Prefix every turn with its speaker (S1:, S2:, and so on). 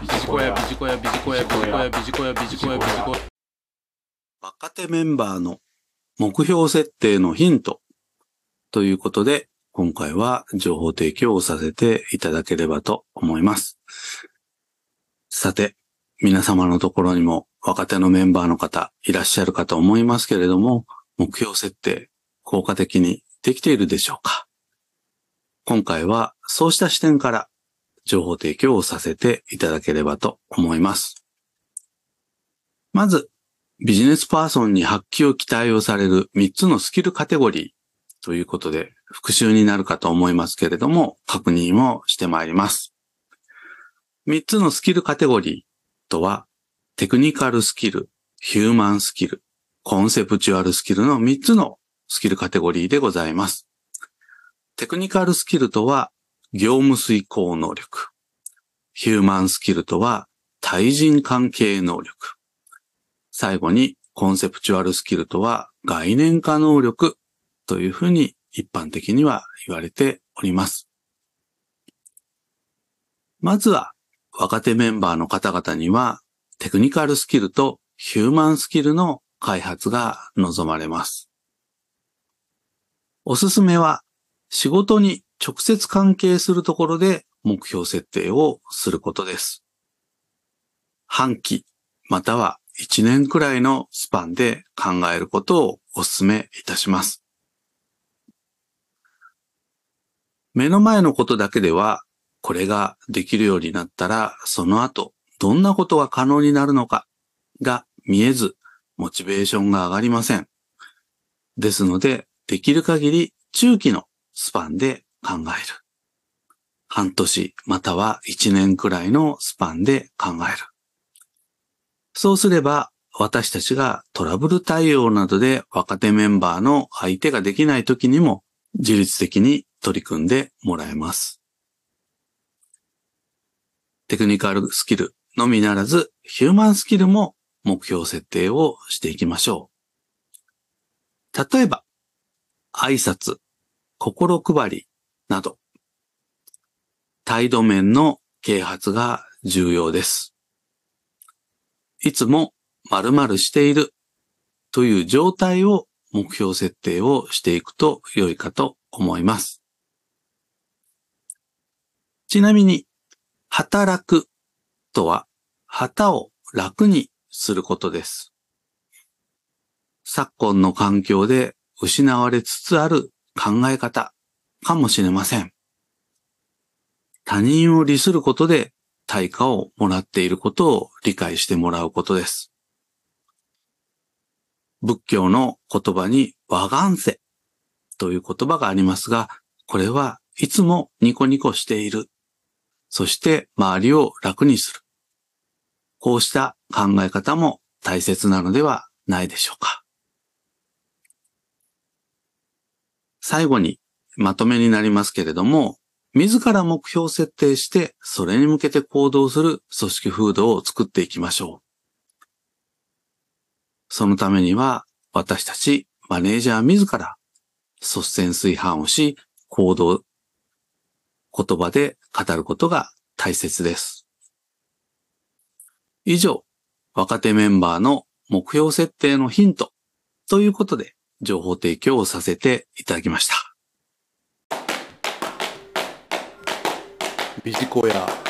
S1: ビジコヤビジコヤビジコヤビジコヤビジコヤビジコヤビジコヤ
S2: 若手メンバーの目標設定のヒントということで、今回は情報提供をさせていただければと思います。さて、皆様のところにも若手のメンバーの方いらっしゃるかと思いますけれども、目標設定効果的にできているでしょうか今回はそうした視点から情報提供をさせていただければと思います。まず、ビジネスパーソンに発揮を期待をされる3つのスキルカテゴリーということで復習になるかと思いますけれども、確認をしてまいります。3つのスキルカテゴリーとは、テクニカルスキル、ヒューマンスキル、コンセプチュアルスキルの3つのスキルカテゴリーでございます。テクニカルスキルとは、業務遂行能力。ヒューマンスキルとは、対人関係能力。最後に、コンセプチュアルスキルとは、概念化能力というふうに一般的には言われております。まずは、若手メンバーの方々には、テクニカルスキルとヒューマンスキルの開発が望まれます。おすすめは、仕事に直接関係するところで目標設定をすることです。半期、または1年くらいのスパンで考えることをお勧めいたします。目の前のことだけでは、これができるようになったら、その後、どんなことが可能になるのかが見えず、モチベーションが上がりません。ですので、できる限り中期のスパンで考える。半年または1年くらいのスパンで考える。そうすれば、私たちがトラブル対応などで若手メンバーの相手ができない時にも自律的に取り組んでもらえます。テクニカルスキルのみならず、ヒューマンスキルも目標設定をしていきましょう。例えば、挨拶、心配りなど、態度面の啓発が重要です。いつも〇〇しているという状態を目標設定をしていくと良いかと思います。ちなみに、働くとは、旗を楽にすることです。昨今の環境で失われつつある考え方かもしれません。他人を利することで対価をもらっていることを理解してもらうことです。仏教の言葉に和願世という言葉がありますが、これはいつもニコニコしている。そして周りを楽にする。こうした考え方も大切なのではないでしょうか。最後にまとめになりますけれども、自ら目標設定して、それに向けて行動する組織風土を作っていきましょう。そのためには、私たちマネージャー自ら率先垂範をし、行動、言葉で語ることが大切です。以上、若手メンバーの目標設定のヒントということで、情報提供をさせていただきました。
S1: ビジコや。